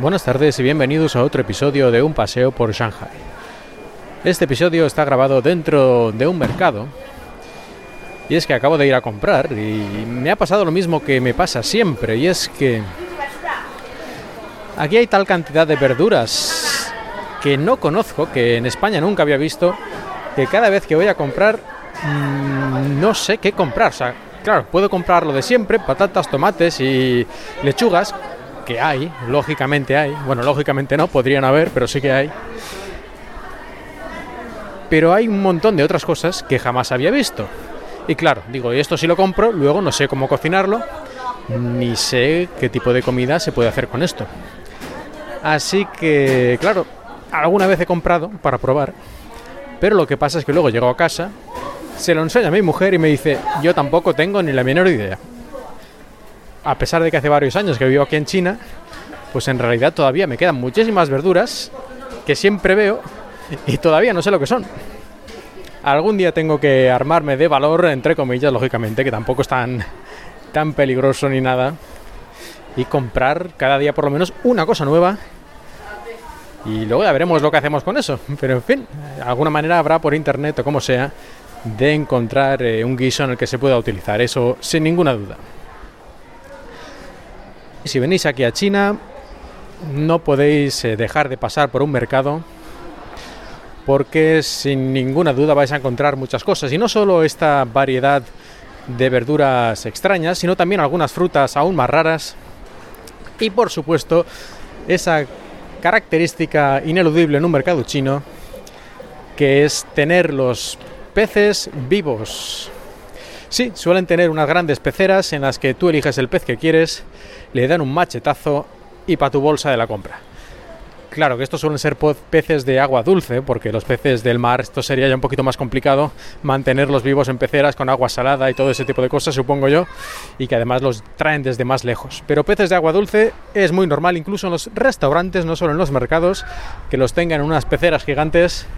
Buenas tardes y bienvenidos a otro episodio de Un paseo por Shanghai. Este episodio está grabado dentro de un mercado y es que acabo de ir a comprar y me ha pasado lo mismo que me pasa siempre y es que aquí hay tal cantidad de verduras que no conozco, que en España nunca había visto, que cada vez que voy a comprar mmm, no sé qué comprar. O sea, claro, puedo comprar lo de siempre, patatas, tomates y lechugas, que hay, lógicamente hay. Bueno, lógicamente no, podrían haber, pero sí que hay. Pero hay un montón de otras cosas que jamás había visto. Y claro, digo, esto si lo compro, luego no sé cómo cocinarlo, ni sé qué tipo de comida se puede hacer con esto. Así que, claro, alguna vez he comprado para probar, pero lo que pasa es que luego llego a casa, se lo enseña a mi mujer y me dice, yo tampoco tengo ni la menor idea. A pesar de que hace varios años que vivo aquí en China, pues en realidad todavía me quedan muchísimas verduras que siempre veo y todavía no sé lo que son. Algún día tengo que armarme de valor, entre comillas, lógicamente, que tampoco es tan, tan peligroso ni nada, y comprar cada día por lo menos una cosa nueva. Y luego ya veremos lo que hacemos con eso. Pero en fin, alguna manera habrá por internet o como sea de encontrar eh, un guiso en el que se pueda utilizar, eso sin ninguna duda. Si venís aquí a China, no podéis eh, dejar de pasar por un mercado porque sin ninguna duda vais a encontrar muchas cosas y no solo esta variedad de verduras extrañas, sino también algunas frutas aún más raras y por supuesto esa característica ineludible en un mercado chino que es tener los peces vivos. Sí, suelen tener unas grandes peceras en las que tú eliges el pez que quieres, le dan un machetazo y para tu bolsa de la compra. Claro que estos suelen ser peces de agua dulce, porque los peces del mar, esto sería ya un poquito más complicado, mantenerlos vivos en peceras con agua salada y todo ese tipo de cosas, supongo yo, y que además los traen desde más lejos. Pero peces de agua dulce es muy normal, incluso en los restaurantes, no solo en los mercados, que los tengan en unas peceras gigantes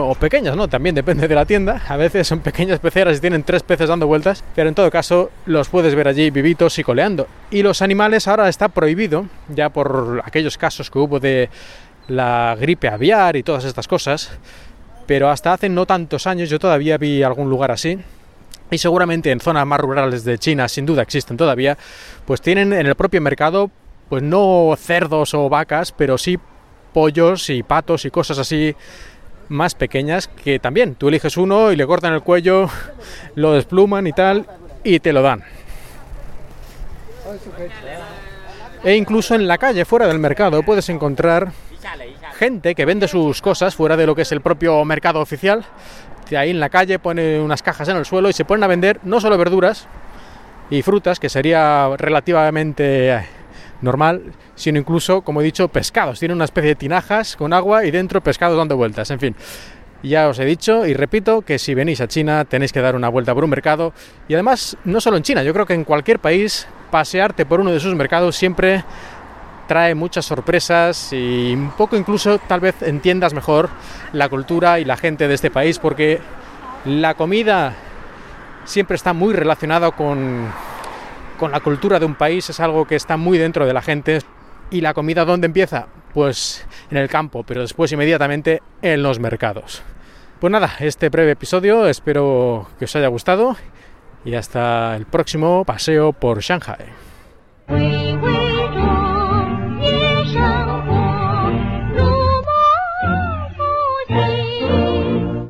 o pequeñas, ¿no? También depende de la tienda. A veces son pequeñas peceras y tienen tres peces dando vueltas, pero en todo caso los puedes ver allí vivitos y coleando. Y los animales ahora está prohibido, ya por aquellos casos que hubo de la gripe aviar y todas estas cosas, pero hasta hace no tantos años yo todavía vi algún lugar así. Y seguramente en zonas más rurales de China, sin duda existen todavía, pues tienen en el propio mercado, pues no cerdos o vacas, pero sí pollos y patos y cosas así más pequeñas que también tú eliges uno y le cortan el cuello, lo despluman y tal y te lo dan. E incluso en la calle, fuera del mercado, puedes encontrar gente que vende sus cosas fuera de lo que es el propio mercado oficial. De ahí en la calle pone unas cajas en el suelo y se ponen a vender no solo verduras y frutas, que sería relativamente normal, sino incluso, como he dicho, pescados. Tiene una especie de tinajas con agua y dentro pescados dando vueltas. En fin, ya os he dicho y repito que si venís a China tenéis que dar una vuelta por un mercado y además no solo en China, yo creo que en cualquier país pasearte por uno de sus mercados siempre trae muchas sorpresas y un poco incluso tal vez entiendas mejor la cultura y la gente de este país porque la comida siempre está muy relacionada con con la cultura de un país, es algo que está muy dentro de la gente. ¿Y la comida dónde empieza? Pues en el campo, pero después inmediatamente en los mercados. Pues nada, este breve episodio espero que os haya gustado y hasta el próximo paseo por Shanghai.